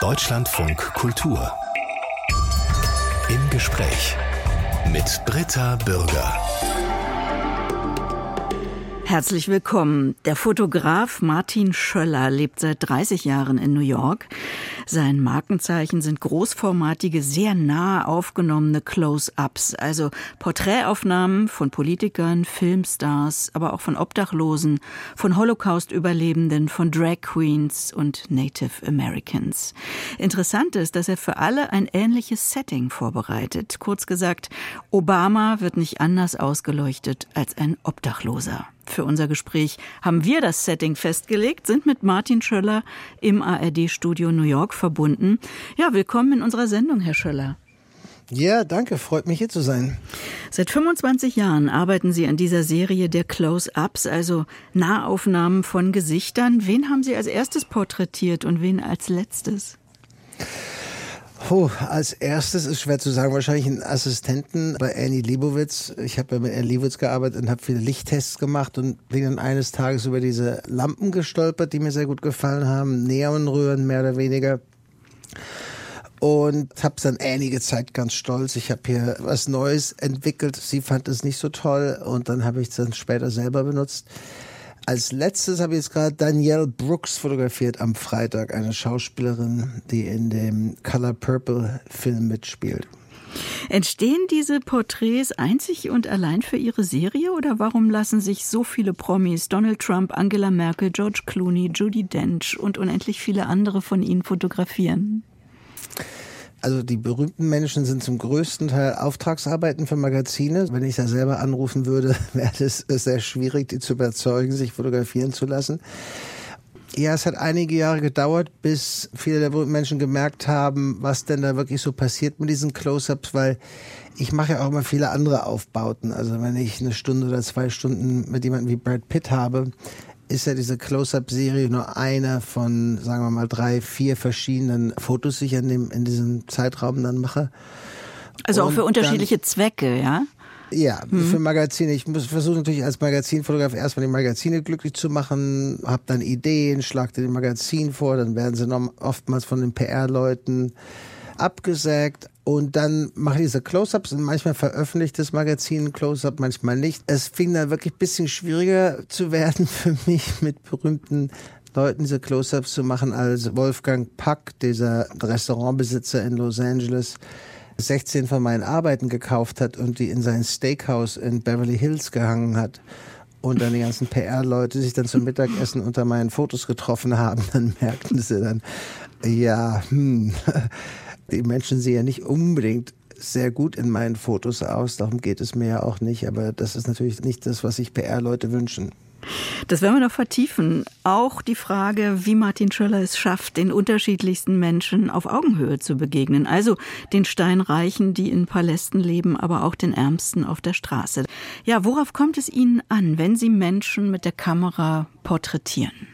Deutschlandfunk Kultur. Im Gespräch mit Britta Bürger. Herzlich willkommen. Der Fotograf Martin Schöller lebt seit 30 Jahren in New York. Sein Markenzeichen sind großformatige, sehr nah aufgenommene Close-ups, also Porträtaufnahmen von Politikern, Filmstars, aber auch von Obdachlosen, von Holocaust-Überlebenden, von Drag Queens und Native Americans. Interessant ist, dass er für alle ein ähnliches Setting vorbereitet. Kurz gesagt, Obama wird nicht anders ausgeleuchtet als ein Obdachloser. Für unser Gespräch haben wir das Setting festgelegt, sind mit Martin Schöller im ARD-Studio New York verbunden. Ja, willkommen in unserer Sendung, Herr Schöller. Ja, danke, freut mich hier zu sein. Seit 25 Jahren arbeiten Sie an dieser Serie der Close-Ups, also Nahaufnahmen von Gesichtern. Wen haben Sie als erstes porträtiert und wen als letztes? Puh, als erstes ist schwer zu sagen, wahrscheinlich einen Assistenten bei Annie Leibovitz. Ich habe ja mit Annie Leibovitz gearbeitet und habe viele Lichttests gemacht und bin dann eines Tages über diese Lampen gestolpert, die mir sehr gut gefallen haben, Neonröhren mehr oder weniger. Und habe es dann Annie gezeigt, ganz stolz. Ich habe hier was Neues entwickelt. Sie fand es nicht so toll und dann habe ich es dann später selber benutzt. Als letztes habe ich jetzt gerade Danielle Brooks fotografiert am Freitag, eine Schauspielerin, die in dem Color Purple Film mitspielt. Entstehen diese Porträts einzig und allein für Ihre Serie oder warum lassen sich so viele Promis, Donald Trump, Angela Merkel, George Clooney, Judy Dench und unendlich viele andere von Ihnen fotografieren? Also die berühmten Menschen sind zum größten Teil Auftragsarbeiten für Magazine. Wenn ich da selber anrufen würde, wäre es sehr schwierig, die zu überzeugen, sich fotografieren zu lassen. Ja, es hat einige Jahre gedauert, bis viele der berühmten Menschen gemerkt haben, was denn da wirklich so passiert mit diesen Close-ups, weil ich mache ja auch immer viele andere Aufbauten. Also wenn ich eine Stunde oder zwei Stunden mit jemandem wie Brad Pitt habe, ist ja diese Close-Up-Serie nur eine von, sagen wir mal, drei, vier verschiedenen Fotos, die ich in, dem, in diesem Zeitraum dann mache. Also auch für unterschiedliche dann, Zwecke, ja? Ja, mhm. für Magazine. Ich muss versuchen natürlich als Magazinfotograf erstmal die Magazine glücklich zu machen, habe dann Ideen, schlag dir die Magazin vor, dann werden sie noch oftmals von den PR-Leuten abgesägt und dann mache ich diese Close-Ups und manchmal veröffentlicht das Magazin Close-Up, manchmal nicht. Es fing dann wirklich ein bisschen schwieriger zu werden für mich mit berühmten Leuten diese Close-Ups zu machen, als Wolfgang Pack, dieser Restaurantbesitzer in Los Angeles, 16 von meinen Arbeiten gekauft hat und die in sein Steakhouse in Beverly Hills gehangen hat und dann die ganzen PR-Leute sich dann zum Mittagessen unter meinen Fotos getroffen haben, dann merkten sie dann, ja, hm, die Menschen sehen ja nicht unbedingt sehr gut in meinen Fotos aus, darum geht es mir ja auch nicht, aber das ist natürlich nicht das, was sich PR-Leute wünschen. Das werden wir noch vertiefen. Auch die Frage, wie Martin Schöller es schafft, den unterschiedlichsten Menschen auf Augenhöhe zu begegnen. Also den Steinreichen, die in Palästen leben, aber auch den Ärmsten auf der Straße. Ja, worauf kommt es Ihnen an, wenn Sie Menschen mit der Kamera porträtieren?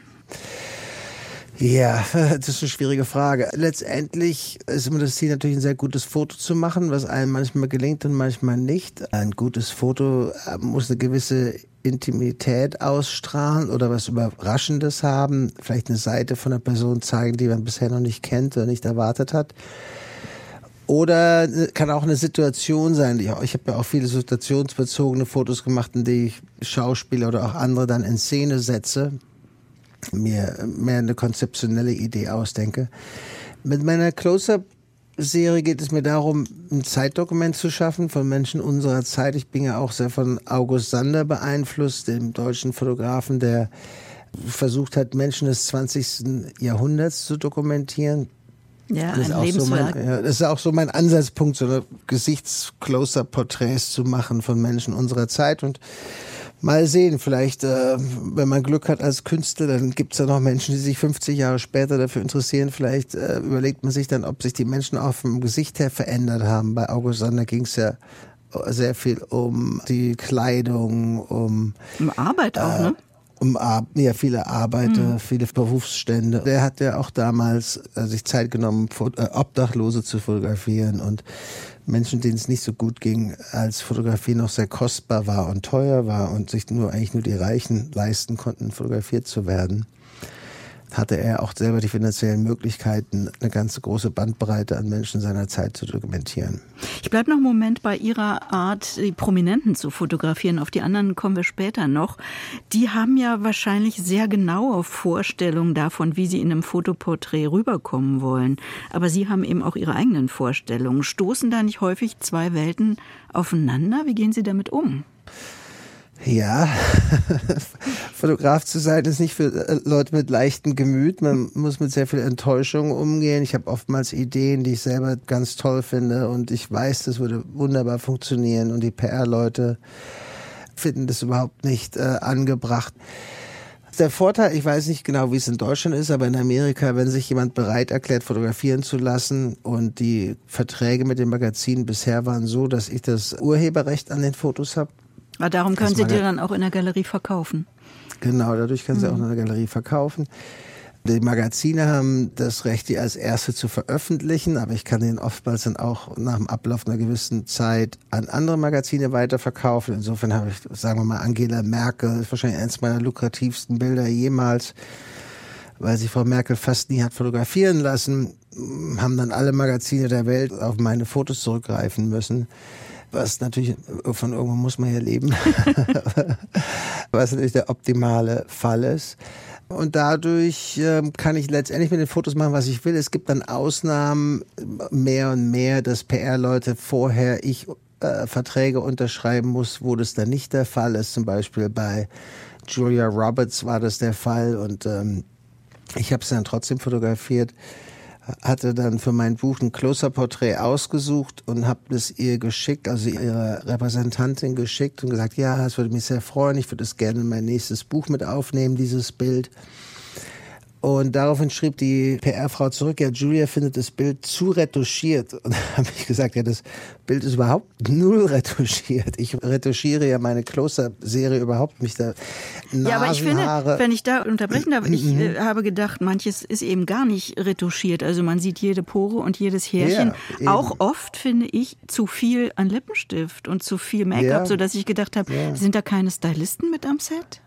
Ja, das ist eine schwierige Frage. Letztendlich ist immer das Ziel natürlich ein sehr gutes Foto zu machen, was einem manchmal gelingt und manchmal nicht. Ein gutes Foto äh, muss eine gewisse Intimität ausstrahlen oder was Überraschendes haben, vielleicht eine Seite von einer Person zeigen, die man bisher noch nicht kennt oder nicht erwartet hat. Oder äh, kann auch eine Situation sein. Ich, ich habe ja auch viele situationsbezogene Fotos gemacht, in die ich Schauspieler oder auch andere dann in Szene setze mir mehr eine konzeptionelle Idee ausdenke. Mit meiner Close-Up Serie geht es mir darum, ein Zeitdokument zu schaffen von Menschen unserer Zeit. Ich bin ja auch sehr von August Sander beeinflusst, dem deutschen Fotografen, der versucht hat, Menschen des 20. Jahrhunderts zu dokumentieren. Ja, das, ist ein so mein, ja, das ist auch so mein Ansatzpunkt, so Gesichts-Close-Up-Porträts zu machen von Menschen unserer Zeit. Und Mal sehen, vielleicht, äh, wenn man Glück hat als Künstler, dann gibt es ja noch Menschen, die sich 50 Jahre später dafür interessieren. Vielleicht äh, überlegt man sich dann, ob sich die Menschen auch vom Gesicht her verändert haben. Bei August Sander ging es ja sehr viel um die Kleidung, um, um Arbeit auch, äh, ne? Um ja, viele Arbeiter, mhm. viele Berufsstände. Der hat ja auch damals äh, sich Zeit genommen, äh, Obdachlose zu fotografieren und Menschen, denen es nicht so gut ging, als Fotografie noch sehr kostbar war und teuer war und sich nur eigentlich nur die Reichen leisten konnten, fotografiert zu werden. Hatte er auch selber die finanziellen Möglichkeiten, eine ganze große Bandbreite an Menschen seiner Zeit zu dokumentieren. Ich bleibe noch einen Moment bei Ihrer Art, die Prominenten zu fotografieren. Auf die anderen kommen wir später noch. Die haben ja wahrscheinlich sehr genaue Vorstellungen davon, wie sie in einem Fotoporträt rüberkommen wollen. Aber Sie haben eben auch Ihre eigenen Vorstellungen. Stoßen da nicht häufig zwei Welten aufeinander? Wie gehen Sie damit um? Ja, Fotograf zu sein ist nicht für äh, Leute mit leichtem Gemüt. Man muss mit sehr viel Enttäuschung umgehen. Ich habe oftmals Ideen, die ich selber ganz toll finde und ich weiß, das würde wunderbar funktionieren und die PR-Leute finden das überhaupt nicht äh, angebracht. Der Vorteil, ich weiß nicht genau, wie es in Deutschland ist, aber in Amerika, wenn sich jemand bereit erklärt, fotografieren zu lassen und die Verträge mit den Magazinen bisher waren so, dass ich das Urheberrecht an den Fotos habe, aber darum können Sie die dann auch in der Galerie verkaufen. Genau, dadurch können Sie mhm. auch in der Galerie verkaufen. Die Magazine haben das Recht, die als erste zu veröffentlichen, aber ich kann den oftmals dann auch nach dem Ablauf einer gewissen Zeit an andere Magazine weiterverkaufen. Insofern habe ich, sagen wir mal, Angela Merkel, wahrscheinlich eines meiner lukrativsten Bilder jemals, weil sich Frau Merkel fast nie hat fotografieren lassen, haben dann alle Magazine der Welt auf meine Fotos zurückgreifen müssen was natürlich von irgendwo muss man ja leben, was natürlich der optimale Fall ist. Und dadurch ähm, kann ich letztendlich mit den Fotos machen, was ich will. Es gibt dann Ausnahmen mehr und mehr, dass PR-Leute vorher ich äh, Verträge unterschreiben muss, wo das dann nicht der Fall ist. Zum Beispiel bei Julia Roberts war das der Fall und ähm, ich habe es dann trotzdem fotografiert hatte dann für mein Buch ein Closer-Porträt ausgesucht und habe es ihr geschickt, also ihre Repräsentantin geschickt und gesagt, ja, es würde mich sehr freuen, ich würde es gerne in mein nächstes Buch mit aufnehmen, dieses Bild. Und daraufhin schrieb die PR-Frau zurück, ja, Julia findet das Bild zu retuschiert. Und da habe ich gesagt, ja, das Bild ist überhaupt null retuschiert. Ich retuschiere ja meine Close-Up-Serie überhaupt nicht. Da Nasen, ja, aber ich finde, Haare. wenn ich da unterbrechen darf, ich mhm. äh, habe gedacht, manches ist eben gar nicht retuschiert. Also man sieht jede Pore und jedes Härchen. Ja, Auch oft finde ich zu viel an Lippenstift und zu viel Make-up, ja. sodass ich gedacht habe, ja. sind da keine Stylisten mit am Set?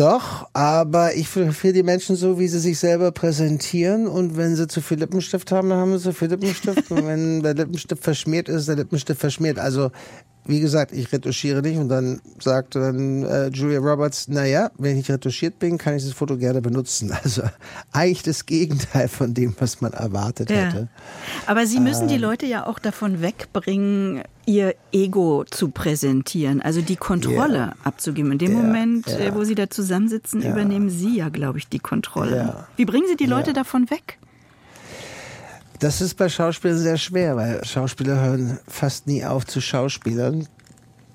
Doch, aber ich fotografiere die Menschen so, wie sie sich selber präsentieren. Und wenn sie zu viel Lippenstift haben, dann haben sie zu viel Lippenstift. und wenn der Lippenstift verschmiert ist, der Lippenstift verschmiert. Also wie gesagt, ich retuschiere nicht und dann sagte dann äh, Julia Roberts, naja, wenn ich retuschiert bin, kann ich das Foto gerne benutzen. Also eigentlich das Gegenteil von dem, was man erwartet ja. hätte. Aber Sie müssen ähm, die Leute ja auch davon wegbringen, ihr Ego zu präsentieren, also die Kontrolle yeah. abzugeben. In dem yeah. Moment, yeah. wo Sie da zusammensitzen, übernehmen Sie ja, glaube ich, die Kontrolle. Wie bringen Sie die Leute davon weg? Das ist bei Schauspielern sehr schwer, weil Schauspieler hören fast nie auf zu Schauspielern.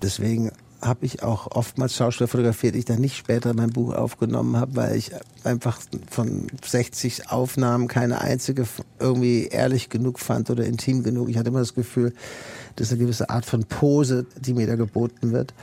Deswegen habe ich auch oftmals Schauspieler fotografiert, die ich dann nicht später mein Buch aufgenommen habe, weil ich einfach von 60 Aufnahmen keine einzige irgendwie ehrlich genug fand oder intim genug. Ich hatte immer das Gefühl, das ist eine gewisse Art von Pose, die mir da geboten wird.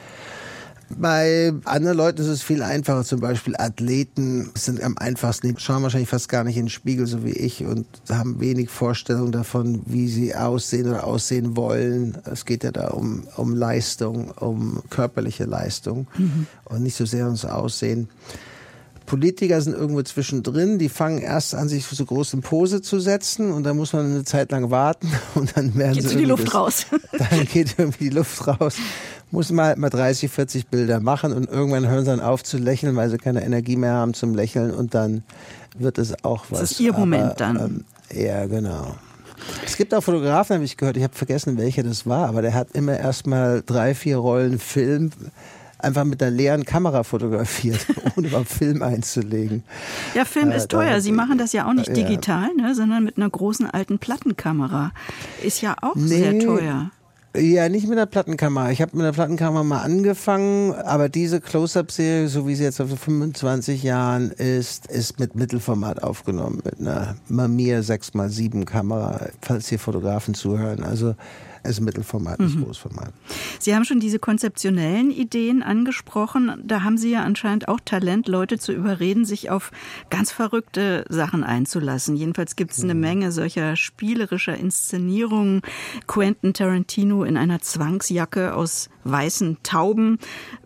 Bei anderen Leuten ist es viel einfacher. Zum Beispiel Athleten sind am einfachsten. Die schauen wahrscheinlich fast gar nicht in den Spiegel, so wie ich, und haben wenig Vorstellung davon, wie sie aussehen oder aussehen wollen. Es geht ja da um, um Leistung, um körperliche Leistung mhm. und nicht so sehr ums Aussehen. Politiker sind irgendwo zwischendrin, die fangen erst an, sich so groß in Pose zu setzen und dann muss man eine Zeit lang warten und dann werden geht sie. die Luft raus. Dann geht irgendwie die Luft raus muss man halt mal 30, 40 Bilder machen und irgendwann hören sie dann auf zu lächeln, weil sie keine Energie mehr haben zum Lächeln und dann wird es auch was. Das ist ihr Moment dann. Ähm, ja, genau. Es gibt auch Fotografen, habe ich gehört, ich habe vergessen, welcher das war, aber der hat immer erstmal drei, vier Rollen Film einfach mit einer leeren Kamera fotografiert, ohne überhaupt Film einzulegen. Ja, Film äh, ist teuer. Sie machen das ja auch nicht digital, ne, sondern mit einer großen alten Plattenkamera. Ist ja auch nee, sehr teuer. Ja, nicht mit einer Plattenkamera. Ich habe mit einer Plattenkamera mal angefangen, aber diese Close-Up-Serie, so wie sie jetzt auf 25 Jahren ist, ist mit Mittelformat aufgenommen, mit einer Mamiya 6x7 Kamera, falls hier Fotografen zuhören. Also ist Mittelformat, nicht mhm. Großformat. Sie haben schon diese konzeptionellen Ideen angesprochen. Da haben Sie ja anscheinend auch Talent, Leute zu überreden, sich auf ganz verrückte Sachen einzulassen. Jedenfalls gibt es eine mhm. Menge solcher spielerischer Inszenierungen. Quentin Tarantino in einer Zwangsjacke aus weißen Tauben.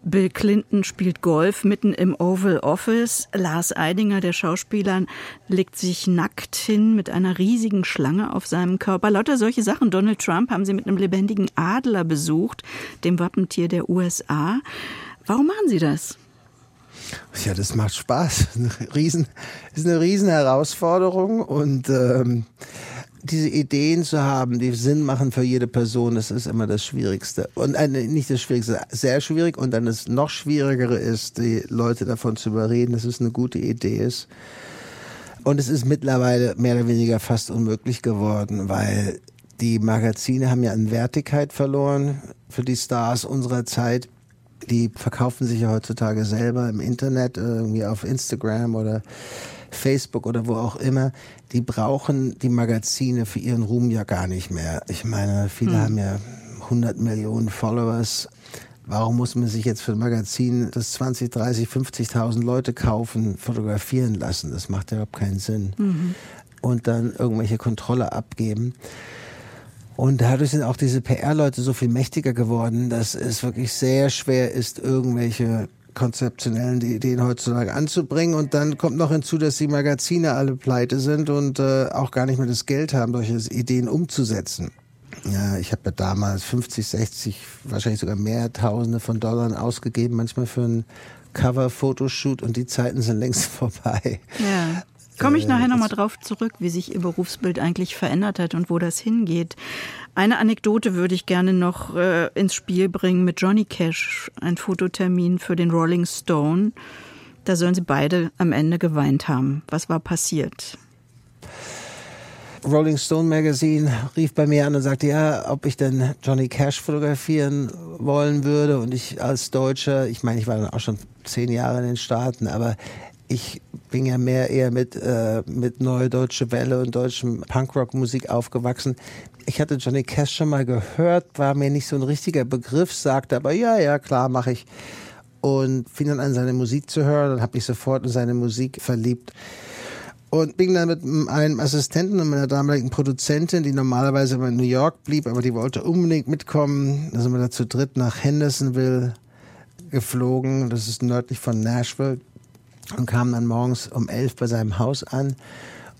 Bill Clinton spielt Golf mitten im Oval Office. Lars Eidinger, der Schauspieler, legt sich nackt hin mit einer riesigen Schlange auf seinem Körper. Lauter solche Sachen. Donald Trump haben sie mit einem lebendigen Adler besucht, dem Wappentier der USA. Warum machen Sie das? Ja, das macht Spaß. Eine riesen, ist eine riesen Herausforderung und ähm, diese Ideen zu haben, die Sinn machen für jede Person, das ist immer das Schwierigste. Und äh, nicht das Schwierigste, sehr schwierig. Und dann das noch Schwierigere ist, die Leute davon zu überreden, dass es eine gute Idee ist. Und es ist mittlerweile mehr oder weniger fast unmöglich geworden, weil die Magazine haben ja an Wertigkeit verloren für die Stars unserer Zeit. Die verkaufen sich ja heutzutage selber im Internet, irgendwie auf Instagram oder Facebook oder wo auch immer, die brauchen die Magazine für ihren Ruhm ja gar nicht mehr. Ich meine, viele hm. haben ja 100 Millionen Followers. Warum muss man sich jetzt für ein Magazin, das 20, 30, 50.000 Leute kaufen, fotografieren lassen? Das macht ja überhaupt keinen Sinn. Mhm. Und dann irgendwelche Kontrolle abgeben. Und dadurch sind auch diese PR-Leute so viel mächtiger geworden, dass es wirklich sehr schwer ist, irgendwelche konzeptionellen Ideen heutzutage anzubringen. Und dann kommt noch hinzu, dass die Magazine alle pleite sind und äh, auch gar nicht mehr das Geld haben, solche Ideen umzusetzen. Ja, ich habe ja damals 50, 60, wahrscheinlich sogar mehr Tausende von Dollar ausgegeben, manchmal für ein Cover-Fotoshoot und die Zeiten sind längst vorbei. Ja. Komme ich äh, nachher nochmal drauf zurück, wie sich Ihr Berufsbild eigentlich verändert hat und wo das hingeht. Eine Anekdote würde ich gerne noch äh, ins Spiel bringen mit Johnny Cash, ein Fototermin für den Rolling Stone. Da sollen sie beide am Ende geweint haben. Was war passiert? Rolling Stone Magazine rief bei mir an und sagte, ja, ob ich denn Johnny Cash fotografieren wollen würde. Und ich als Deutscher, ich meine, ich war dann auch schon zehn Jahre in den Staaten, aber ich bin ja mehr eher mit, äh, mit Neue Deutsche Welle und deutschem Punkrock-Musik aufgewachsen. Ich hatte Johnny Cash schon mal gehört, war mir nicht so ein richtiger Begriff, sagte aber, ja, ja, klar, mache ich. Und fing dann an, seine Musik zu hören und habe mich sofort in seine Musik verliebt. Und bin dann mit einem Assistenten und meiner damaligen Produzentin, die normalerweise immer in New York blieb, aber die wollte unbedingt mitkommen. Da sind wir da zu dritt nach Hendersonville geflogen. Das ist nördlich von Nashville und kamen dann morgens um elf bei seinem Haus an.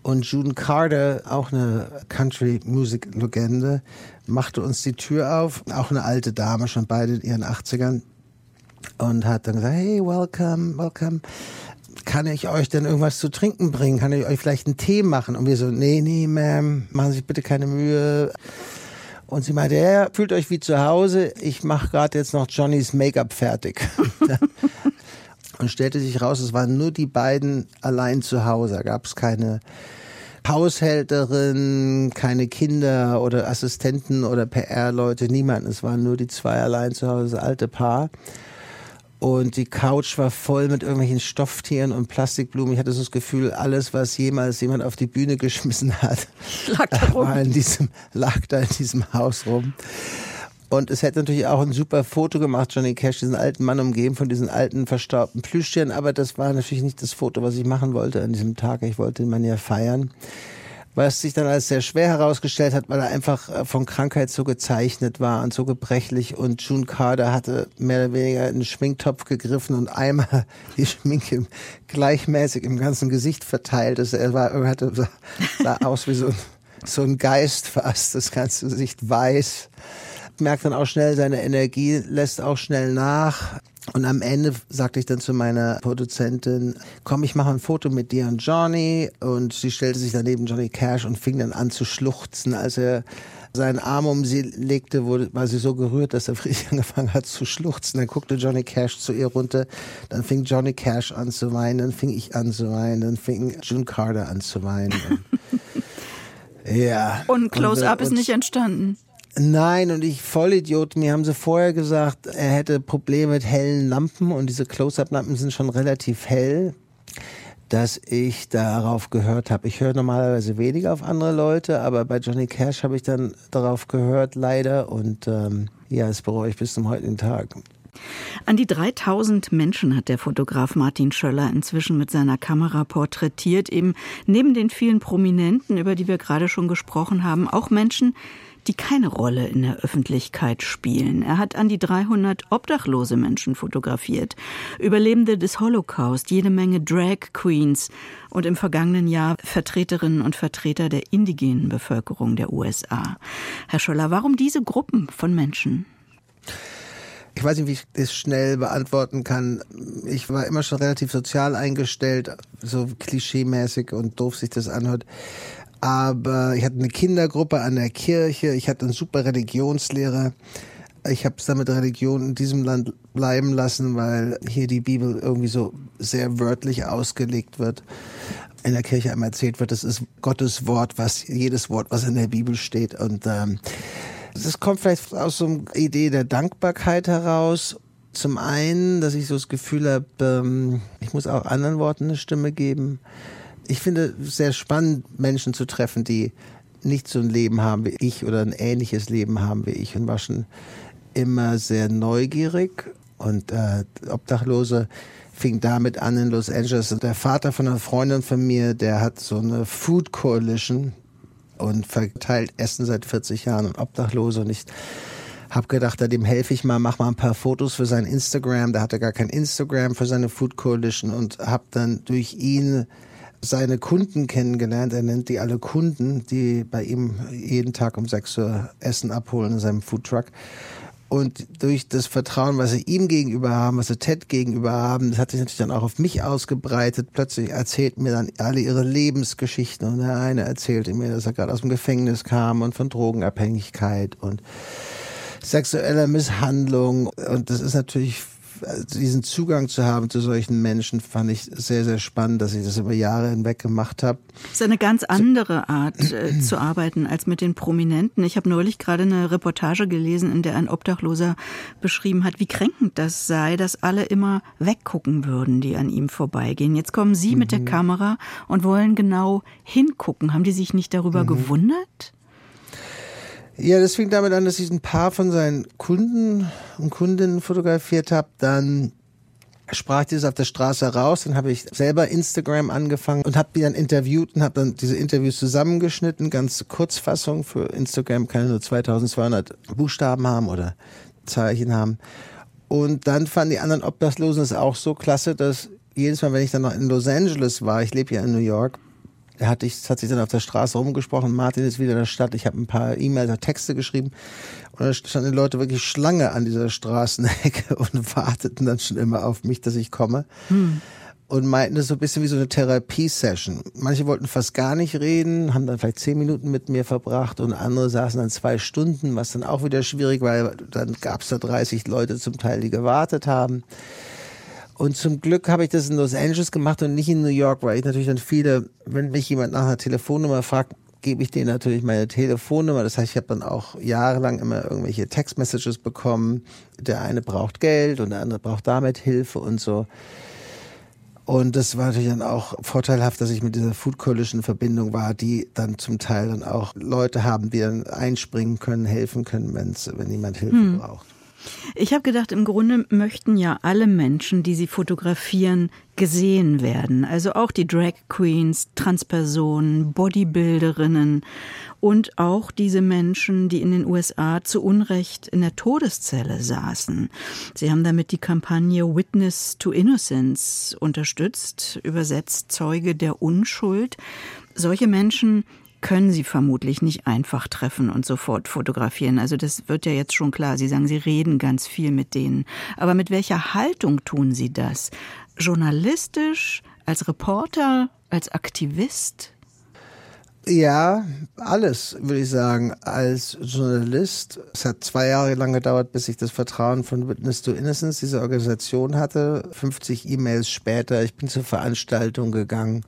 Und June Carter, auch eine Country-Musik-Legende, machte uns die Tür auf. Auch eine alte Dame, schon beide in ihren 80ern. Und hat dann gesagt, hey, welcome, welcome. Kann ich euch denn irgendwas zu trinken bringen? Kann ich euch vielleicht einen Tee machen? Und wir so, nee, nee, Ma'am, machen Sie sich bitte keine Mühe. Und sie meinte, ja, fühlt euch wie zu Hause. Ich mache gerade jetzt noch Johnnys Make-up fertig. und stellte sich raus, es waren nur die beiden allein zu Hause. Da gab es keine Haushälterin, keine Kinder oder Assistenten oder PR-Leute, niemand. Es waren nur die zwei allein zu Hause, das alte Paar. Und die Couch war voll mit irgendwelchen Stofftieren und Plastikblumen. Ich hatte so das Gefühl, alles, was jemals jemand auf die Bühne geschmissen hat, lag da, rum. War in diesem, lag da in diesem Haus rum. Und es hätte natürlich auch ein super Foto gemacht, Johnny Cash, diesen alten Mann umgeben von diesen alten verstaubten Plüschtieren. Aber das war natürlich nicht das Foto, was ich machen wollte an diesem Tag. Ich wollte den Mann ja feiern. Was sich dann als sehr schwer herausgestellt hat, weil er einfach äh, von Krankheit so gezeichnet war und so gebrechlich. Und June Carter hatte mehr oder weniger in den Schminktopf gegriffen und einmal die Schminke gleichmäßig im ganzen Gesicht verteilt. Also er war, er hatte, sah aus wie so, so ein Geist fast, das ganze Gesicht weiß merkt dann auch schnell, seine Energie lässt auch schnell nach. Und am Ende sagte ich dann zu meiner Produzentin, komm, ich mache ein Foto mit dir und Johnny. Und sie stellte sich daneben Johnny Cash und fing dann an zu schluchzen, als er seinen Arm um sie legte, wurde, war sie so gerührt, dass er friedlich angefangen hat zu schluchzen. Dann guckte Johnny Cash zu ihr runter. Dann fing Johnny Cash an zu weinen. Dann fing ich an zu weinen. Dann fing June Carter an zu weinen. ja. Und Close-Up ist nicht entstanden. Nein, und ich Vollidiot, mir haben sie vorher gesagt, er hätte Probleme mit hellen Lampen und diese Close-Up-Lampen sind schon relativ hell. dass ich darauf gehört habe. Ich höre normalerweise weniger auf andere Leute, aber bei Johnny Cash habe ich dann darauf gehört, leider. Und ähm, ja, das bereue ich bis zum heutigen Tag. An die 3000 Menschen hat der Fotograf Martin Schöller inzwischen mit seiner Kamera porträtiert, eben neben den vielen Prominenten, über die wir gerade schon gesprochen haben, auch Menschen, die keine Rolle in der Öffentlichkeit spielen. Er hat an die 300 obdachlose Menschen fotografiert, Überlebende des Holocaust, jede Menge Drag Queens und im vergangenen Jahr Vertreterinnen und Vertreter der indigenen Bevölkerung der USA. Herr Scholler, warum diese Gruppen von Menschen? Ich weiß nicht, wie ich das schnell beantworten kann. Ich war immer schon relativ sozial eingestellt, so klischeemäßig und doof sich das anhört. Aber ich hatte eine Kindergruppe an der Kirche, ich hatte einen super Religionslehrer. Ich habe es dann mit Religion in diesem Land bleiben lassen, weil hier die Bibel irgendwie so sehr wörtlich ausgelegt wird. In der Kirche einmal erzählt wird, das ist Gottes Wort, was jedes Wort, was in der Bibel steht. Und ähm, kommt vielleicht aus so einer Idee der Dankbarkeit heraus. Zum einen, dass ich so das Gefühl habe, ähm, ich muss auch anderen Worten eine Stimme geben. Ich finde es sehr spannend, Menschen zu treffen, die nicht so ein Leben haben wie ich oder ein ähnliches Leben haben wie ich und war schon immer sehr neugierig und äh, Obdachlose fing damit an in Los Angeles. Der Vater von einer Freundin von mir, der hat so eine Food Coalition, und verteilt Essen seit 40 Jahren und Obdachlose und ich habe gedacht, dem helfe ich mal, mach mal ein paar Fotos für sein Instagram. Da hatte gar kein Instagram für seine Food Coalition und habe dann durch ihn seine Kunden kennengelernt. Er nennt die alle Kunden, die bei ihm jeden Tag um 6 Uhr Essen abholen in seinem Foodtruck. Und durch das Vertrauen, was sie ihm gegenüber haben, was sie Ted gegenüber haben, das hat sich natürlich dann auch auf mich ausgebreitet. Plötzlich erzählten mir dann alle ihre Lebensgeschichten. Und der eine erzählte mir, dass er gerade aus dem Gefängnis kam und von Drogenabhängigkeit und sexueller Misshandlung. Und das ist natürlich diesen Zugang zu haben zu solchen Menschen, fand ich sehr, sehr spannend, dass ich das über Jahre hinweg gemacht habe. Das ist eine ganz andere Art äh, zu arbeiten als mit den Prominenten. Ich habe neulich gerade eine Reportage gelesen, in der ein Obdachloser beschrieben hat, wie kränkend das sei, dass alle immer weggucken würden, die an ihm vorbeigehen. Jetzt kommen Sie mhm. mit der mhm. Kamera und wollen genau hingucken. Haben die sich nicht darüber mhm. gewundert? Ja, das fing damit an, dass ich ein paar von seinen Kunden und Kundinnen fotografiert habe. Dann sprach dieses auf der Straße raus. Dann habe ich selber Instagram angefangen und habe die dann interviewt und habe dann diese Interviews zusammengeschnitten. Ganz Kurzfassung für Instagram kann nur 2200 Buchstaben haben oder Zeichen haben. Und dann fanden die anderen Obdachlosen es auch so klasse, dass jedes Mal, wenn ich dann noch in Los Angeles war, ich lebe ja in New York, er hat, ich, hat sich dann auf der Straße rumgesprochen, Martin ist wieder in der Stadt, ich habe ein paar E-Mails, Texte geschrieben und da standen die Leute wirklich Schlange an dieser Straßenecke und warteten dann schon immer auf mich, dass ich komme. Hm. Und meinten das so ein bisschen wie so eine Therapie-Session. Manche wollten fast gar nicht reden, haben dann vielleicht zehn Minuten mit mir verbracht und andere saßen dann zwei Stunden, was dann auch wieder schwierig war, weil dann gab es da 30 Leute zum Teil, die gewartet haben. Und zum Glück habe ich das in Los Angeles gemacht und nicht in New York, weil ich natürlich dann viele, wenn mich jemand nach einer Telefonnummer fragt, gebe ich denen natürlich meine Telefonnummer. Das heißt, ich habe dann auch jahrelang immer irgendwelche Textmessages bekommen. Der eine braucht Geld und der andere braucht damit Hilfe und so. Und das war natürlich dann auch vorteilhaft, dass ich mit dieser Food Coalition Verbindung war, die dann zum Teil dann auch Leute haben, die dann einspringen können, helfen können, wenn's, wenn jemand Hilfe hm. braucht. Ich habe gedacht, im Grunde möchten ja alle Menschen, die sie fotografieren, gesehen werden. Also auch die Drag Queens, Transpersonen, Bodybuilderinnen und auch diese Menschen, die in den USA zu Unrecht in der Todeszelle saßen. Sie haben damit die Kampagne Witness to Innocence unterstützt, übersetzt Zeuge der Unschuld. Solche Menschen können Sie vermutlich nicht einfach treffen und sofort fotografieren. Also das wird ja jetzt schon klar. Sie sagen, Sie reden ganz viel mit denen. Aber mit welcher Haltung tun Sie das? Journalistisch, als Reporter, als Aktivist? Ja, alles, würde ich sagen. Als Journalist, es hat zwei Jahre lang gedauert, bis ich das Vertrauen von Witness to Innocence, diese Organisation hatte. 50 E-Mails später, ich bin zur Veranstaltung gegangen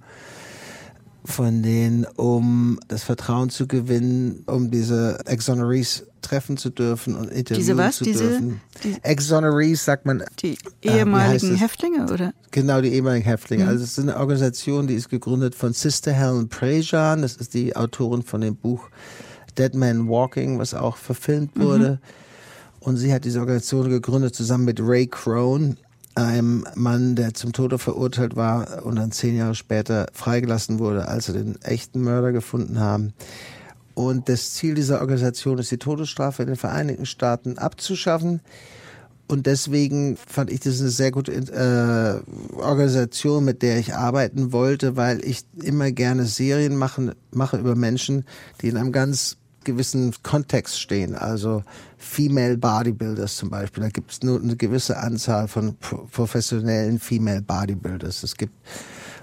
von denen, um das Vertrauen zu gewinnen, um diese Exonerees treffen zu dürfen und interviewen diese was? zu diese, dürfen. Exonerees sagt man. Die äh, ehemaligen Häftlinge, oder? Genau, die ehemaligen Häftlinge. Mhm. Also es ist eine Organisation, die ist gegründet von Sister Helen Prejean. Das ist die Autorin von dem Buch Dead Man Walking, was auch verfilmt mhm. wurde. Mhm. Und sie hat diese Organisation gegründet zusammen mit Ray Crone, einem Mann, der zum Tode verurteilt war und dann zehn Jahre später freigelassen wurde, als sie den echten Mörder gefunden haben. Und das Ziel dieser Organisation ist, die Todesstrafe in den Vereinigten Staaten abzuschaffen. Und deswegen fand ich das eine sehr gute äh, Organisation, mit der ich arbeiten wollte, weil ich immer gerne Serien machen, mache über Menschen, die in einem ganz gewissen Kontext stehen. Also Female Bodybuilders zum Beispiel. Da gibt es nur eine gewisse Anzahl von professionellen Female Bodybuilders. Es gibt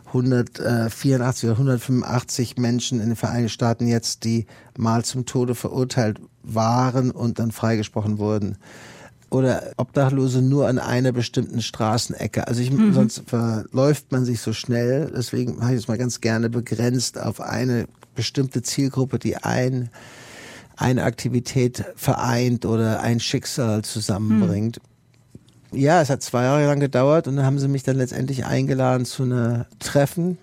184 oder 185 Menschen in den Vereinigten Staaten jetzt, die mal zum Tode verurteilt waren und dann freigesprochen wurden. Oder Obdachlose nur an einer bestimmten Straßenecke. Also ich, mhm. sonst verläuft man sich so schnell. Deswegen habe ich es mal ganz gerne begrenzt auf eine bestimmte Zielgruppe, die ein eine Aktivität vereint oder ein Schicksal zusammenbringt. Hm. Ja, es hat zwei Jahre lang gedauert und dann haben sie mich dann letztendlich eingeladen zu einem Treffen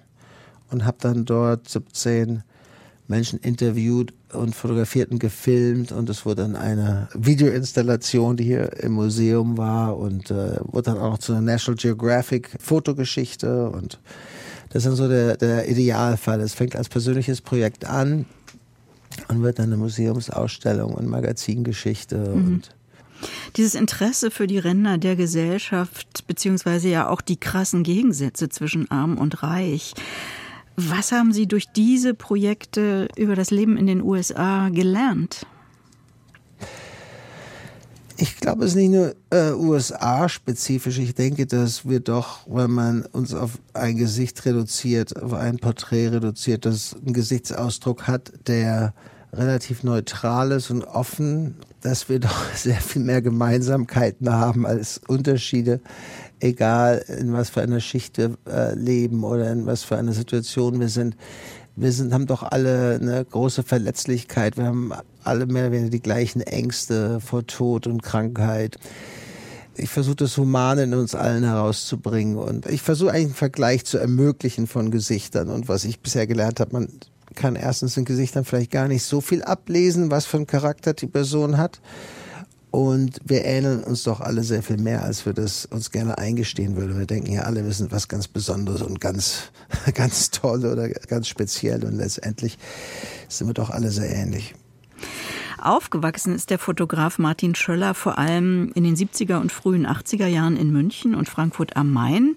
und habe dann dort 17 Menschen interviewt und fotografiert und gefilmt und es wurde dann eine Videoinstallation, die hier im Museum war und äh, wurde dann auch zu einer National Geographic Fotogeschichte und das ist dann so der, der Idealfall. Es fängt als persönliches Projekt an und wird dann eine Museumsausstellung und Magazingeschichte mhm. und dieses Interesse für die Ränder der Gesellschaft, beziehungsweise ja auch die krassen Gegensätze zwischen arm und reich. Was haben Sie durch diese Projekte über das Leben in den USA gelernt? Ich glaube, es ist nicht nur äh, USA-spezifisch. Ich denke, dass wir doch, wenn man uns auf ein Gesicht reduziert, auf ein Porträt reduziert, das einen Gesichtsausdruck hat, der relativ neutral ist und offen, dass wir doch sehr viel mehr Gemeinsamkeiten haben als Unterschiede, egal in was für einer Schicht wir äh, leben oder in was für einer Situation wir sind. Wir sind, haben doch alle eine große Verletzlichkeit. Wir haben alle mehr oder weniger die gleichen Ängste vor Tod und Krankheit. Ich versuche das Humane in uns allen herauszubringen und ich versuche eigentlich einen Vergleich zu ermöglichen von Gesichtern und was ich bisher gelernt habe, man kann erstens in Gesichtern vielleicht gar nicht so viel ablesen, was für einen Charakter die Person hat. Und wir ähneln uns doch alle sehr viel mehr, als wir das uns gerne eingestehen würden. Wir denken ja alle, wir sind was ganz Besonderes und ganz, ganz toll oder ganz speziell. Und letztendlich sind wir doch alle sehr ähnlich. Aufgewachsen ist der Fotograf Martin Schöller vor allem in den 70er und frühen 80er Jahren in München und Frankfurt am Main.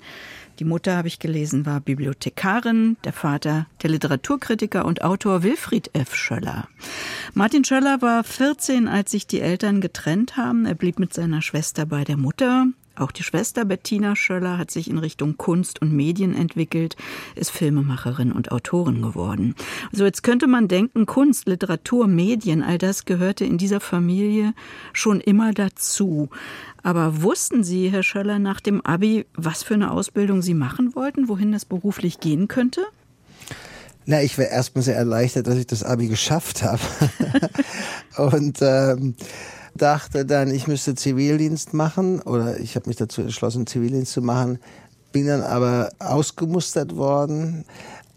Die Mutter, habe ich gelesen, war Bibliothekarin, der Vater der Literaturkritiker und Autor Wilfried F. Schöller. Martin Schöller war 14, als sich die Eltern getrennt haben. Er blieb mit seiner Schwester bei der Mutter. Auch die Schwester Bettina Schöller hat sich in Richtung Kunst und Medien entwickelt, ist Filmemacherin und Autorin geworden. Also jetzt könnte man denken, Kunst, Literatur, Medien, all das gehörte in dieser Familie schon immer dazu. Aber wussten Sie, Herr Schöller, nach dem Abi, was für eine Ausbildung Sie machen wollten, wohin das beruflich gehen könnte? Na, ich wäre erstmal sehr erleichtert, dass ich das Abi geschafft habe. und ähm, dachte dann, ich müsste Zivildienst machen oder ich habe mich dazu entschlossen, Zivildienst zu machen, bin dann aber ausgemustert worden,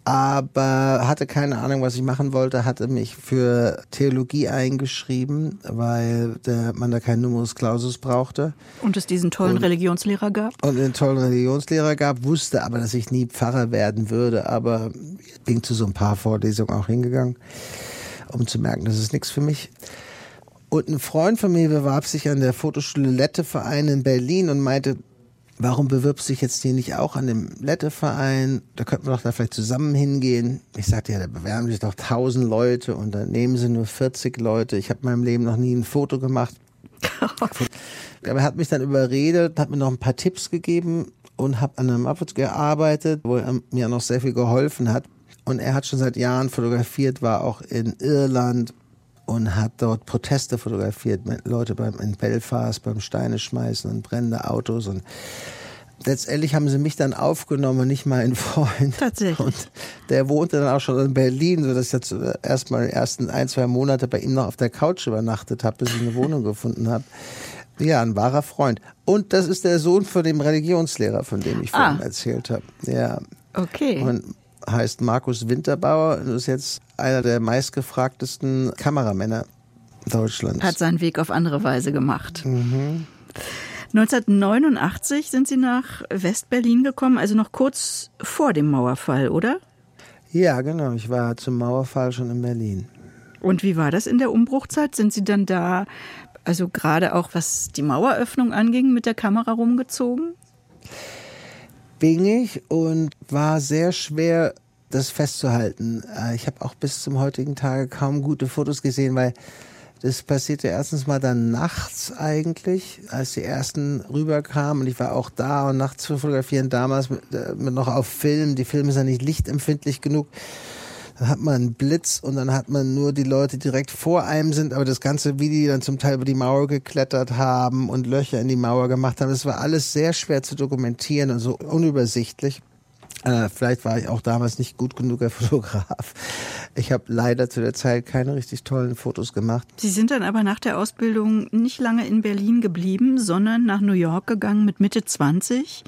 aber hatte keine Ahnung, was ich machen wollte, hatte mich für Theologie eingeschrieben, weil der, man da keinen Numerus Clausus brauchte. Und es diesen tollen und, Religionslehrer gab? Und einen tollen Religionslehrer gab, wusste aber, dass ich nie Pfarrer werden würde, aber bin zu so ein paar Vorlesungen auch hingegangen, um zu merken, das ist nichts für mich. Und ein Freund von mir bewarb sich an der Fotoschule Letteverein in Berlin und meinte, warum bewirbst du dich jetzt hier nicht auch an dem Letteverein? Da könnten wir doch da vielleicht zusammen hingehen. Ich sagte, ja, da bewerben sich doch tausend Leute und dann nehmen sie nur 40 Leute. Ich habe in meinem Leben noch nie ein Foto gemacht. Aber er hat mich dann überredet, hat mir noch ein paar Tipps gegeben und habe an einem Abwärts gearbeitet, wo er mir noch sehr viel geholfen hat. Und er hat schon seit Jahren fotografiert, war auch in Irland, und hat dort Proteste fotografiert, Leute beim, in Belfast beim Steine schmeißen und brennende Autos und letztendlich haben sie mich dann aufgenommen, nicht mal Freund. Tatsächlich. Und der wohnte dann auch schon in Berlin, sodass ich jetzt erstmal die ersten ein, zwei Monate bei ihm noch auf der Couch übernachtet habe, bis ich eine Wohnung gefunden habe. Ja, ein wahrer Freund. Und das ist der Sohn von dem Religionslehrer, von dem ich vorhin ah. erzählt habe. Ja. Okay. Und heißt Markus Winterbauer und ist jetzt einer der meistgefragtesten Kameramänner Deutschlands. Hat seinen Weg auf andere Weise gemacht. Mhm. 1989 sind Sie nach Westberlin gekommen, also noch kurz vor dem Mauerfall, oder? Ja, genau. Ich war zum Mauerfall schon in Berlin. Und wie war das in der Umbruchzeit? Sind Sie dann da, also gerade auch was die Maueröffnung anging, mit der Kamera rumgezogen? Bin ich und war sehr schwer, das festzuhalten. Äh, ich habe auch bis zum heutigen Tage kaum gute Fotos gesehen, weil das passierte erstens mal dann nachts eigentlich, als die ersten rüberkamen und ich war auch da und nachts zu fotografieren, damals mit, äh, mit noch auf Film. Die Filme sind ja nicht lichtempfindlich genug. Dann hat man einen Blitz und dann hat man nur die Leute direkt vor einem sind, aber das Ganze, wie die dann zum Teil über die Mauer geklettert haben und Löcher in die Mauer gemacht haben, das war alles sehr schwer zu dokumentieren und so unübersichtlich. Äh, vielleicht war ich auch damals nicht gut genug der Fotograf. Ich habe leider zu der Zeit keine richtig tollen Fotos gemacht. Sie sind dann aber nach der Ausbildung nicht lange in Berlin geblieben, sondern nach New York gegangen mit Mitte 20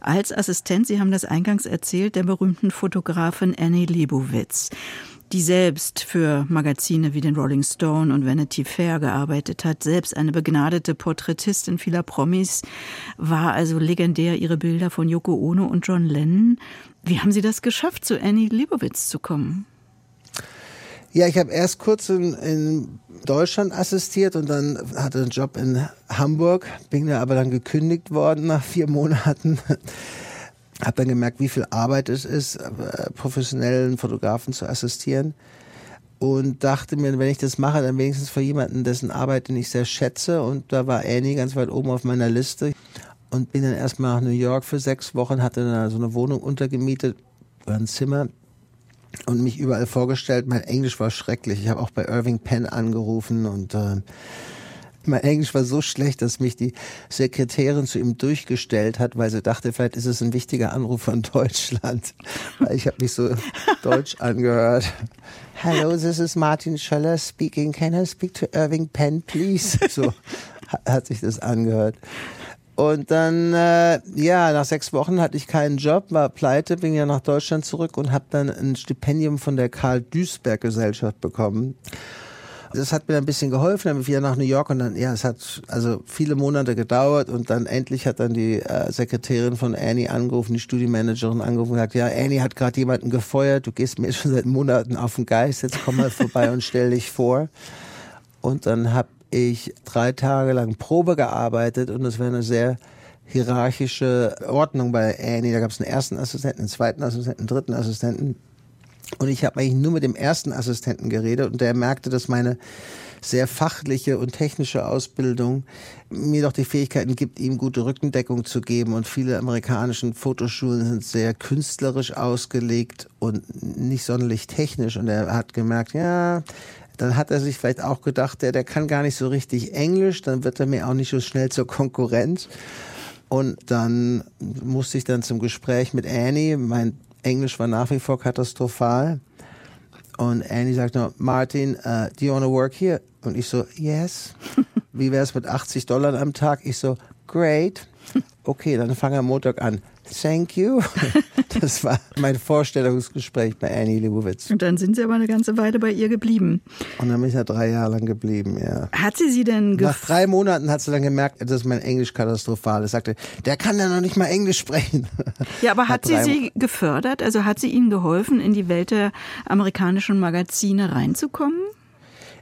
als Assistent, Sie haben das eingangs erzählt, der berühmten Fotografin Annie Leibovitz die selbst für Magazine wie den Rolling Stone und Vanity Fair gearbeitet hat, selbst eine begnadete Porträtistin vieler Promis, war also legendär ihre Bilder von Yoko Ono und John Lennon. Wie haben Sie das geschafft, zu Annie Leibovitz zu kommen? Ja, ich habe erst kurz in, in, Deutschland assistiert und dann hatte einen Job in Hamburg, bin da aber dann gekündigt worden nach vier Monaten habe dann gemerkt, wie viel Arbeit es ist, äh, professionellen Fotografen zu assistieren. Und dachte mir, wenn ich das mache, dann wenigstens für jemanden, dessen Arbeit den ich sehr schätze. Und da war Annie ganz weit oben auf meiner Liste. Und bin dann erstmal nach New York für sechs Wochen, hatte dann so eine Wohnung untergemietet, ein Zimmer und mich überall vorgestellt. Mein Englisch war schrecklich. Ich habe auch bei Irving Penn angerufen und äh, mein Englisch war so schlecht, dass mich die Sekretärin zu ihm durchgestellt hat, weil sie dachte, vielleicht ist es ein wichtiger Anruf von Deutschland. Weil ich habe mich so deutsch angehört. Hello, this is Martin Schöller speaking. Can I speak to Irving Penn, please? So hat sich das angehört. Und dann, äh, ja, nach sechs Wochen hatte ich keinen Job, war pleite, bin ja nach Deutschland zurück und habe dann ein Stipendium von der Karl Duisberg Gesellschaft bekommen. Das hat mir ein bisschen geholfen, dann wieder nach New York und dann, ja, es hat also viele Monate gedauert und dann endlich hat dann die äh, Sekretärin von Annie angerufen, die Studiomanagerin angerufen und gesagt, ja, Annie hat gerade jemanden gefeuert, du gehst mir schon seit Monaten auf den Geist, jetzt komm mal vorbei und stell dich vor. Und dann habe ich drei Tage lang Probe gearbeitet und es war eine sehr hierarchische Ordnung bei Annie. Da gab es einen ersten Assistenten, einen zweiten Assistenten, einen dritten Assistenten. Und ich habe eigentlich nur mit dem ersten Assistenten geredet und der merkte, dass meine sehr fachliche und technische Ausbildung mir doch die Fähigkeiten gibt, ihm gute Rückendeckung zu geben. Und viele amerikanischen Fotoschulen sind sehr künstlerisch ausgelegt und nicht sonderlich technisch. Und er hat gemerkt, ja, dann hat er sich vielleicht auch gedacht, der, der kann gar nicht so richtig Englisch, dann wird er mir auch nicht so schnell zur Konkurrenz. Und dann musste ich dann zum Gespräch mit Annie, mein Englisch war nach wie vor katastrophal. Und Annie sagt nur, Martin, uh, do you want to work here? Und ich so, yes. Wie wäre es mit 80 Dollar am Tag? Ich so, great. Okay, dann fangen wir am Montag an. Thank you. Das war mein Vorstellungsgespräch bei Annie Leibovitz. Und dann sind Sie aber eine ganze Weile bei ihr geblieben. Und dann bin ich ja drei Jahre lang geblieben, ja. Hat sie Sie denn Nach drei Monaten hat sie dann gemerkt, dass mein Englisch katastrophal ist. Sagte, der kann ja noch nicht mal Englisch sprechen. Ja, aber hat, hat sie Sie gefördert? Also hat sie Ihnen geholfen, in die Welt der amerikanischen Magazine reinzukommen?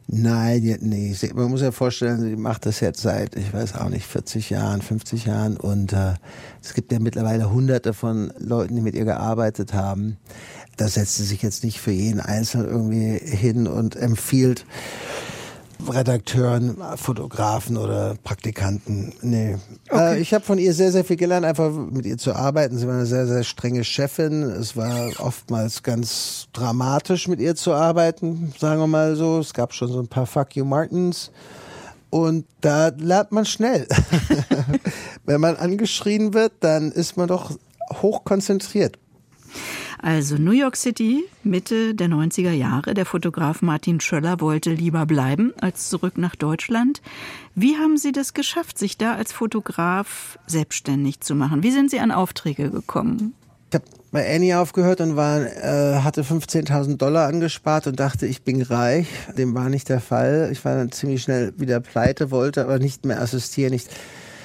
Nein, die, man muss ja vorstellen, sie macht das jetzt seit, ich weiß auch nicht, 40 Jahren, 50 Jahren und äh, es gibt ja mittlerweile hunderte von Leuten, die mit ihr gearbeitet haben. Da setzt sie sich jetzt nicht für jeden Einzelnen irgendwie hin und empfiehlt, Redakteuren, Fotografen oder Praktikanten. Nee. Okay. Äh, ich habe von ihr sehr, sehr viel gelernt, einfach mit ihr zu arbeiten. Sie war eine sehr, sehr strenge Chefin. Es war oftmals ganz dramatisch, mit ihr zu arbeiten, sagen wir mal so. Es gab schon so ein paar Fuck You Martins. Und da lernt man schnell. wenn man angeschrien wird, dann ist man doch hoch konzentriert. Also New York City, Mitte der 90er Jahre. Der Fotograf Martin Schöller wollte lieber bleiben als zurück nach Deutschland. Wie haben Sie das geschafft, sich da als Fotograf selbstständig zu machen? Wie sind Sie an Aufträge gekommen? Ich habe bei Annie aufgehört und war, äh, hatte 15.000 Dollar angespart und dachte, ich bin reich. Dem war nicht der Fall. Ich war dann ziemlich schnell wieder pleite, wollte aber nicht mehr assistieren. Ich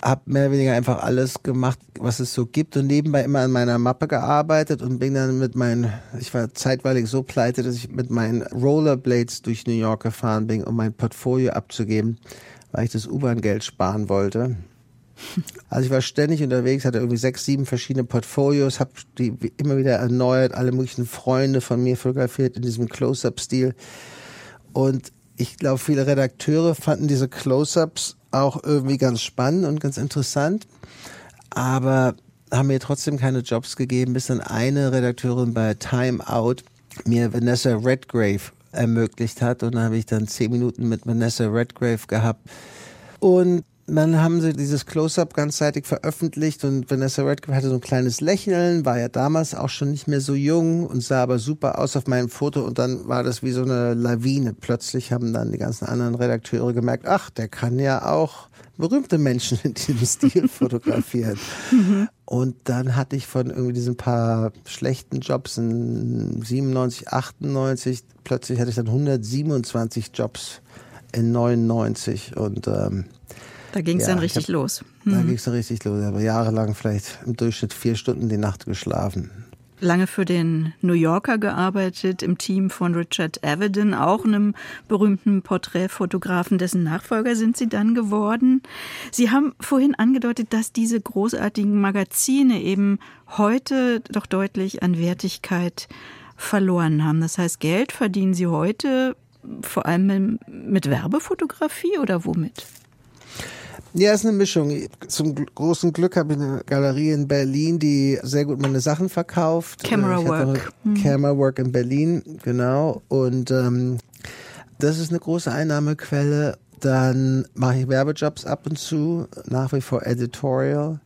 habe mehr oder weniger einfach alles gemacht, was es so gibt und nebenbei immer an meiner Mappe gearbeitet und bin dann mit meinen, ich war zeitweilig so pleite, dass ich mit meinen Rollerblades durch New York gefahren bin, um mein Portfolio abzugeben, weil ich das U-Bahn-Geld sparen wollte. Also ich war ständig unterwegs, hatte irgendwie sechs, sieben verschiedene Portfolios, habe die immer wieder erneuert, alle möglichen Freunde von mir fotografiert in diesem Close-up-Stil. Und ich glaube, viele Redakteure fanden diese Close-ups auch irgendwie ganz spannend und ganz interessant, aber haben mir trotzdem keine Jobs gegeben, bis dann eine Redakteurin bei Time Out mir Vanessa Redgrave ermöglicht hat. Und dann habe ich dann zehn Minuten mit Vanessa Redgrave gehabt. Und dann haben sie dieses Close-up ganzzeitig veröffentlicht und Vanessa Redgrave hatte so ein kleines Lächeln, war ja damals auch schon nicht mehr so jung und sah aber super aus auf meinem Foto und dann war das wie so eine Lawine. Plötzlich haben dann die ganzen anderen Redakteure gemerkt, ach, der kann ja auch berühmte Menschen in diesem Stil fotografieren. Und dann hatte ich von irgendwie diesen paar schlechten Jobs in 97, 98, plötzlich hatte ich dann 127 Jobs in 99 und ähm, da ging es ja, dann richtig hab, los. Hm. Da ging es dann richtig los. Ich habe jahrelang vielleicht im Durchschnitt vier Stunden die Nacht geschlafen. Lange für den New Yorker gearbeitet, im Team von Richard Avedon, auch einem berühmten Porträtfotografen, dessen Nachfolger sind Sie dann geworden. Sie haben vorhin angedeutet, dass diese großartigen Magazine eben heute doch deutlich an Wertigkeit verloren haben. Das heißt, Geld verdienen Sie heute vor allem mit Werbefotografie oder womit? Ja, ist eine Mischung. Zum großen Glück habe ich eine Galerie in Berlin, die sehr gut meine Sachen verkauft. Camera Work. Hm. Camera Work in Berlin, genau. Und ähm, das ist eine große Einnahmequelle. Dann mache ich Werbejobs ab und zu, nach wie vor Editorial.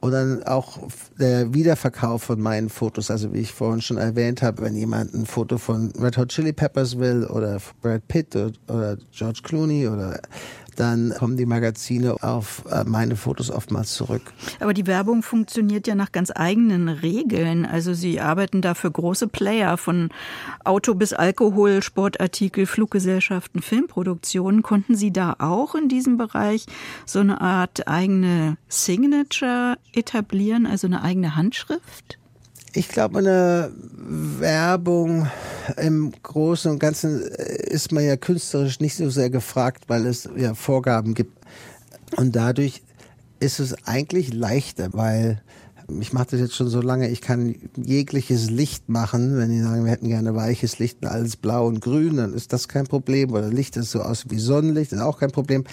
Und dann auch der Wiederverkauf von meinen Fotos. Also wie ich vorhin schon erwähnt habe, wenn jemand ein Foto von Red Hot Chili Peppers will oder Brad Pitt oder, oder George Clooney oder dann kommen die Magazine auf äh, meine Fotos oftmals zurück. Aber die Werbung funktioniert ja nach ganz eigenen Regeln. Also Sie arbeiten da für große Player von Auto bis Alkohol, Sportartikel, Fluggesellschaften, Filmproduktionen. Konnten Sie da auch in diesem Bereich so eine Art eigene Signature etablieren, also eine eigene Handschrift? Ich glaube, eine Werbung im Großen und Ganzen äh, ist man ja künstlerisch nicht so sehr gefragt, weil es ja Vorgaben gibt. Und dadurch ist es eigentlich leichter, weil ich mache das jetzt schon so lange, ich kann jegliches Licht machen. Wenn die sagen, wir hätten gerne weiches Licht und alles blau und grün, dann ist das kein Problem. Oder Licht, das so aus wie Sonnenlicht, ist auch kein Problem.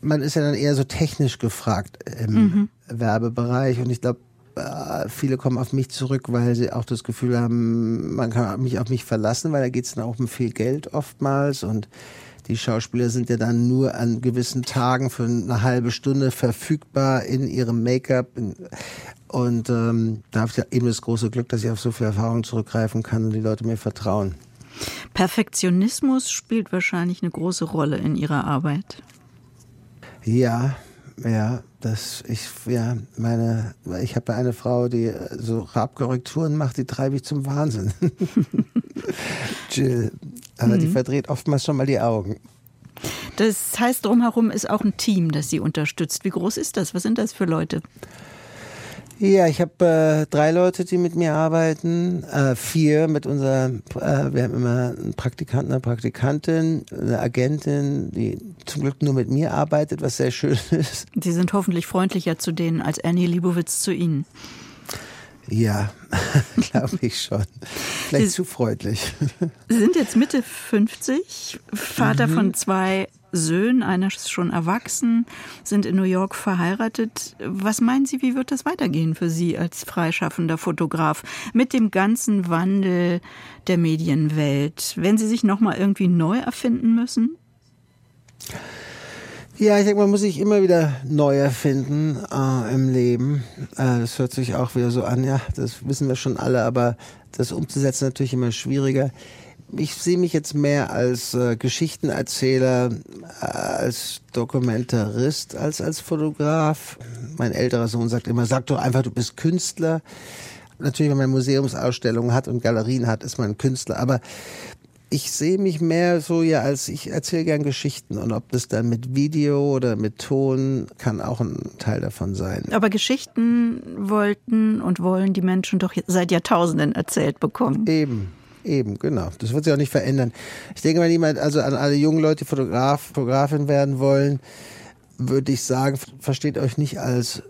Man ist ja dann eher so technisch gefragt im mhm. Werbebereich. Und ich glaube, viele kommen auf mich zurück, weil sie auch das Gefühl haben, man kann mich auf mich verlassen, weil da geht es dann auch um viel Geld oftmals und die Schauspieler sind ja dann nur an gewissen Tagen für eine halbe Stunde verfügbar in ihrem Make-up. Und ähm, da habe ich ja eben das große Glück, dass ich auf so viel Erfahrung zurückgreifen kann und die Leute mir vertrauen. Perfektionismus spielt wahrscheinlich eine große Rolle in Ihrer Arbeit. Ja, ja, das ich ja meine ich habe eine Frau, die so Rabkorrekturen macht, die treibe ich zum Wahnsinn. Jill, aber mhm. die verdreht oftmals schon mal die Augen. Das heißt, drumherum ist auch ein Team, das sie unterstützt. Wie groß ist das? Was sind das für Leute? Ja, ich habe äh, drei Leute, die mit mir arbeiten. Äh, vier mit unserer, äh, wir haben immer einen Praktikanten, eine Praktikantin, eine Agentin, die zum Glück nur mit mir arbeitet, was sehr schön ist. Sie sind hoffentlich freundlicher zu denen als Annie Liebowitz zu Ihnen. Ja, glaube ich schon. Vielleicht Sie zu freundlich. Sie sind jetzt Mitte 50, Vater mhm. von zwei Söhnen, einer ist schon erwachsen, sind in New York verheiratet. Was meinen Sie, wie wird das weitergehen für Sie als freischaffender Fotograf mit dem ganzen Wandel der Medienwelt? Wenn Sie sich noch mal irgendwie neu erfinden müssen? Ja, ich denke, man muss sich immer wieder neu erfinden äh, im Leben. Äh, das hört sich auch wieder so an, ja, das wissen wir schon alle, aber das umzusetzen natürlich immer schwieriger. Ich sehe mich jetzt mehr als äh, Geschichtenerzähler, äh, als Dokumentarist, als als Fotograf. Mein älterer Sohn sagt immer, sag doch einfach, du bist Künstler. Natürlich, wenn man Museumsausstellungen hat und Galerien hat, ist man Künstler. Aber ich sehe mich mehr so ja als ich erzähle gern Geschichten und ob das dann mit Video oder mit Ton kann auch ein Teil davon sein. Aber Geschichten wollten und wollen die Menschen doch seit Jahrtausenden erzählt bekommen. Eben. Eben, genau. Das wird sich auch nicht verändern. Ich denke, wenn jemand, also an alle jungen Leute, die Fotograf, Fotografin werden wollen, würde ich sagen, versteht euch nicht als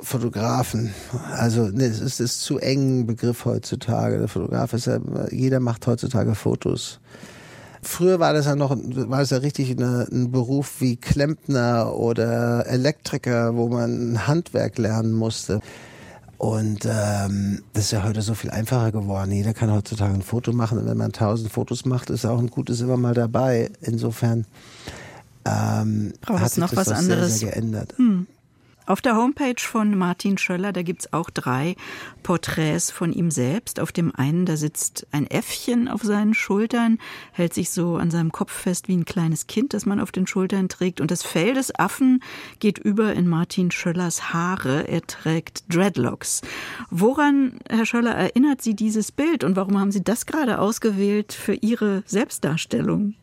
Fotografen. Also ne, es ist, ist zu eng Begriff heutzutage. Der Fotograf ist ja, jeder macht heutzutage Fotos. Früher war das ja noch, war das ja richtig eine, ein Beruf wie Klempner oder Elektriker, wo man Handwerk lernen musste. Und ähm, das ist ja heute so viel einfacher geworden. Jeder kann heutzutage ein Foto machen. Und wenn man tausend Fotos macht, ist auch ein gutes immer mal dabei. Insofern ähm, hat sich noch das was sehr, anderes. sehr geändert. Hm. Auf der Homepage von Martin Schöller, da gibt's auch drei Porträts von ihm selbst. Auf dem einen, da sitzt ein Äffchen auf seinen Schultern, hält sich so an seinem Kopf fest wie ein kleines Kind, das man auf den Schultern trägt. Und das Fell des Affen geht über in Martin Schöllers Haare. Er trägt Dreadlocks. Woran, Herr Schöller, erinnert Sie dieses Bild und warum haben Sie das gerade ausgewählt für Ihre Selbstdarstellung?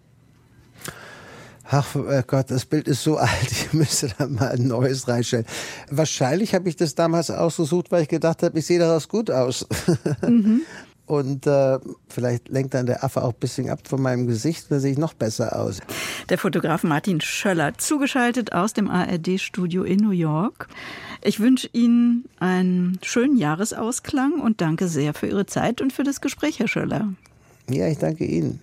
Ach äh, Gott, das Bild ist so alt, ich müsste da mal ein neues reinstellen. Wahrscheinlich habe ich das damals ausgesucht, weil ich gedacht habe, ich sehe daraus gut aus. Mhm. Und äh, vielleicht lenkt dann der Affe auch ein bisschen ab von meinem Gesicht, da sehe ich noch besser aus. Der Fotograf Martin Schöller, zugeschaltet aus dem ARD-Studio in New York. Ich wünsche Ihnen einen schönen Jahresausklang und danke sehr für Ihre Zeit und für das Gespräch, Herr Schöller. Ja, ich danke Ihnen.